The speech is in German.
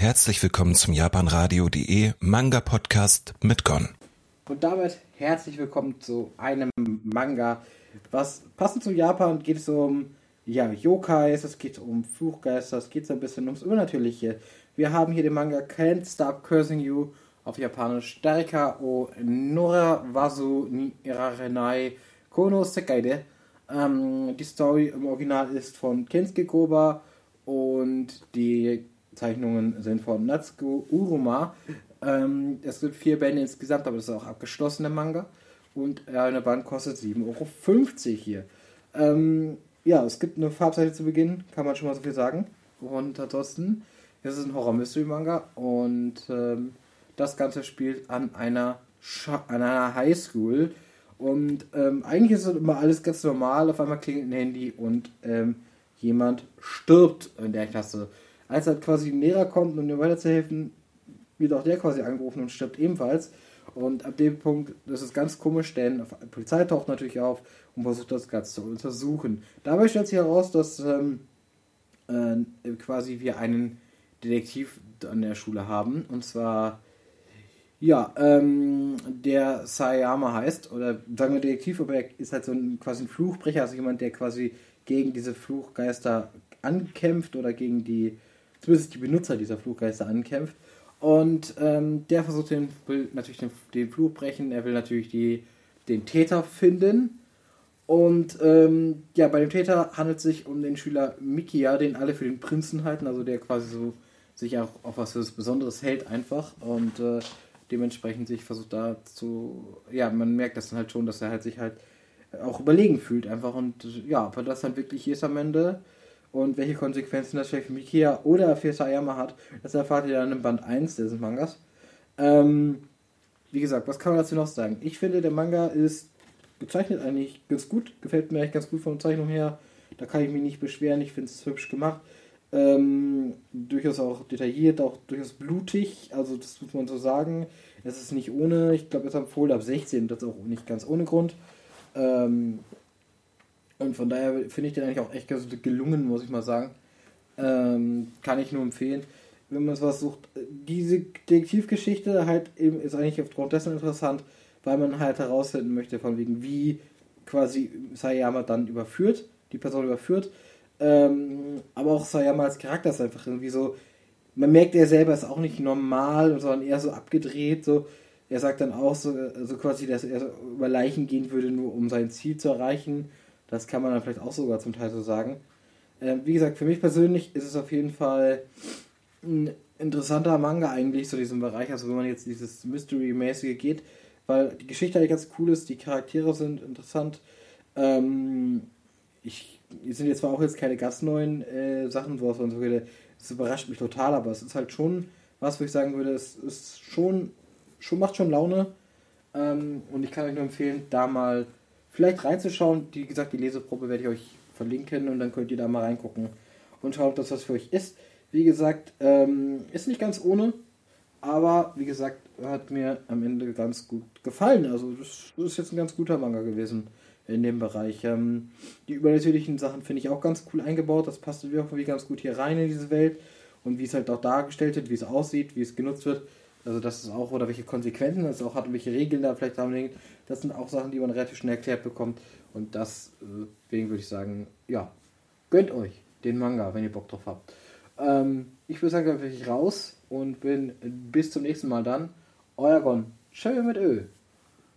Herzlich willkommen zum japanradio.de Manga Podcast mit Gon. Und damit herzlich willkommen zu einem Manga, was passend zu Japan geht es um ja, Yokais, es geht um Fluchgeister, es geht so ein bisschen ums Übernatürliche. Wir haben hier den Manga Can't Stop Cursing You auf Japanisch Darika o Nora Wasu ni Irarenai Kono Sekaide. Ähm, die Story im Original ist von Kensuke Koba und die Zeichnungen sind von Natsuko Uruma. Ähm, es gibt vier Bände insgesamt, aber das ist auch abgeschlossene Manga. Und eine Band kostet 7,50 Euro hier. Ähm, ja, es gibt eine Farbseite zu Beginn, kann man schon mal so viel sagen. Und ansonsten, es ist ein Horror-Mystery-Manga und ähm, das Ganze spielt an einer, an einer Highschool. Und ähm, eigentlich ist immer alles ganz normal. Auf einmal klingelt ein Handy und ähm, jemand stirbt in der Klasse. Als halt quasi ein Lehrer kommt, um ihm weiterzuhelfen, wird auch der quasi angerufen und stirbt ebenfalls. Und ab dem Punkt, das ist ganz komisch, denn die Polizei taucht natürlich auf und versucht das Ganze zu untersuchen. Dabei stellt sich heraus, dass ähm, äh, quasi wir einen Detektiv an der Schule haben. Und zwar, ja, ähm, der Sayama heißt, oder sagen wir Detektiv, aber er ist halt so ein quasi ein Fluchbrecher, also jemand, der quasi gegen diese Fluchgeister ankämpft oder gegen die zumindest die Benutzer dieser Fluggeister ankämpft. Und ähm, der versucht den, will natürlich den, den Fluch brechen, er will natürlich die, den Täter finden. Und ähm, ja, bei dem Täter handelt es sich um den Schüler Mikia, den alle für den Prinzen halten, also der quasi so sich auch auf was für Besonderes hält einfach. Und äh, dementsprechend sich versucht da zu, ja, man merkt das dann halt schon, dass er halt sich halt auch überlegen fühlt einfach. Und ja, aber das dann wirklich ist am Ende, und welche Konsequenzen das vielleicht für Mikia oder für Sayama hat, das erfahrt ihr dann im Band 1 dieses Mangas. Ähm, wie gesagt, was kann man dazu noch sagen? Ich finde, der Manga ist gezeichnet eigentlich ganz gut, gefällt mir eigentlich ganz gut von der Zeichnung her. Da kann ich mich nicht beschweren, ich finde es hübsch gemacht. Ähm, durchaus auch detailliert, auch durchaus blutig, also das muss man so sagen. Es ist nicht ohne, ich glaube, es ist empfohlen ab 16, das ist auch nicht ganz ohne Grund. Ähm, und von daher finde ich den eigentlich auch echt gelungen, muss ich mal sagen. Ähm, kann ich nur empfehlen. Wenn man was sucht, diese Detektivgeschichte halt eben ist eigentlich aufgrund dessen interessant, weil man halt herausfinden möchte, von wegen, wie quasi Sayama dann überführt, die Person überführt. Ähm, aber auch Sayama als Charakter ist einfach irgendwie so, man merkt, er selber ist auch nicht normal, sondern eher so abgedreht. So. Er sagt dann auch so, so quasi, dass er über Leichen gehen würde, nur um sein Ziel zu erreichen. Das kann man dann vielleicht auch sogar zum Teil so sagen. Ähm, wie gesagt, für mich persönlich ist es auf jeden Fall ein interessanter Manga eigentlich, so diesem Bereich, also wenn man jetzt dieses Mystery-mäßige geht, weil die Geschichte eigentlich ganz cool ist, die Charaktere sind interessant. Ähm, ich, sind jetzt zwar auch jetzt keine ganz neuen äh, Sachen, wo man so würde, es überrascht mich total, aber es ist halt schon was, wo ich sagen würde, es ist schon, schon macht schon Laune. Ähm, und ich kann euch nur empfehlen, da mal vielleicht reinzuschauen. Wie gesagt, die Leseprobe werde ich euch verlinken und dann könnt ihr da mal reingucken und schauen, ob das was für euch ist. Wie gesagt, ähm, ist nicht ganz ohne, aber wie gesagt, hat mir am Ende ganz gut gefallen. Also das, ist jetzt ein ganz guter Manga gewesen in dem Bereich. Ähm, die übernatürlichen Sachen finde ich auch ganz cool eingebaut. Das passt irgendwie ganz gut hier rein in diese Welt und wie es halt auch dargestellt wird, wie es aussieht, wie es genutzt wird. Also das ist auch, oder welche Konsequenzen es auch hat und welche Regeln da vielleicht haben. Das sind auch Sachen, die man relativ schnell erklärt bekommt. Und deswegen äh, würde ich sagen, ja, gönnt euch den Manga, wenn ihr Bock drauf habt. Ähm, ich würde sagen, dann bin ich raus und bin bis zum nächsten Mal dann. Euer Gon. Schau mit Öl.